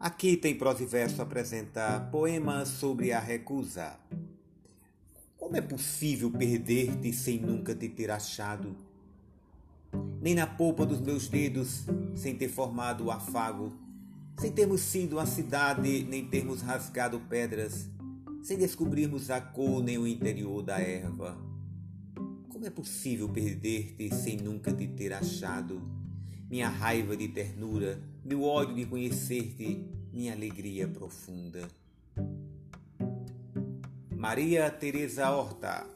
Aqui tem prosa e verso apresenta poemas sobre a recusa. Como é possível perder-te sem nunca te ter achado? Nem na polpa dos meus dedos, sem ter formado o afago, sem termos sido a cidade, nem termos rasgado pedras, sem descobrirmos a cor nem o interior da erva. Como é possível perder-te sem nunca te ter achado? Minha raiva de ternura, meu ódio de conhecer-te, minha alegria profunda. Maria Teresa Horta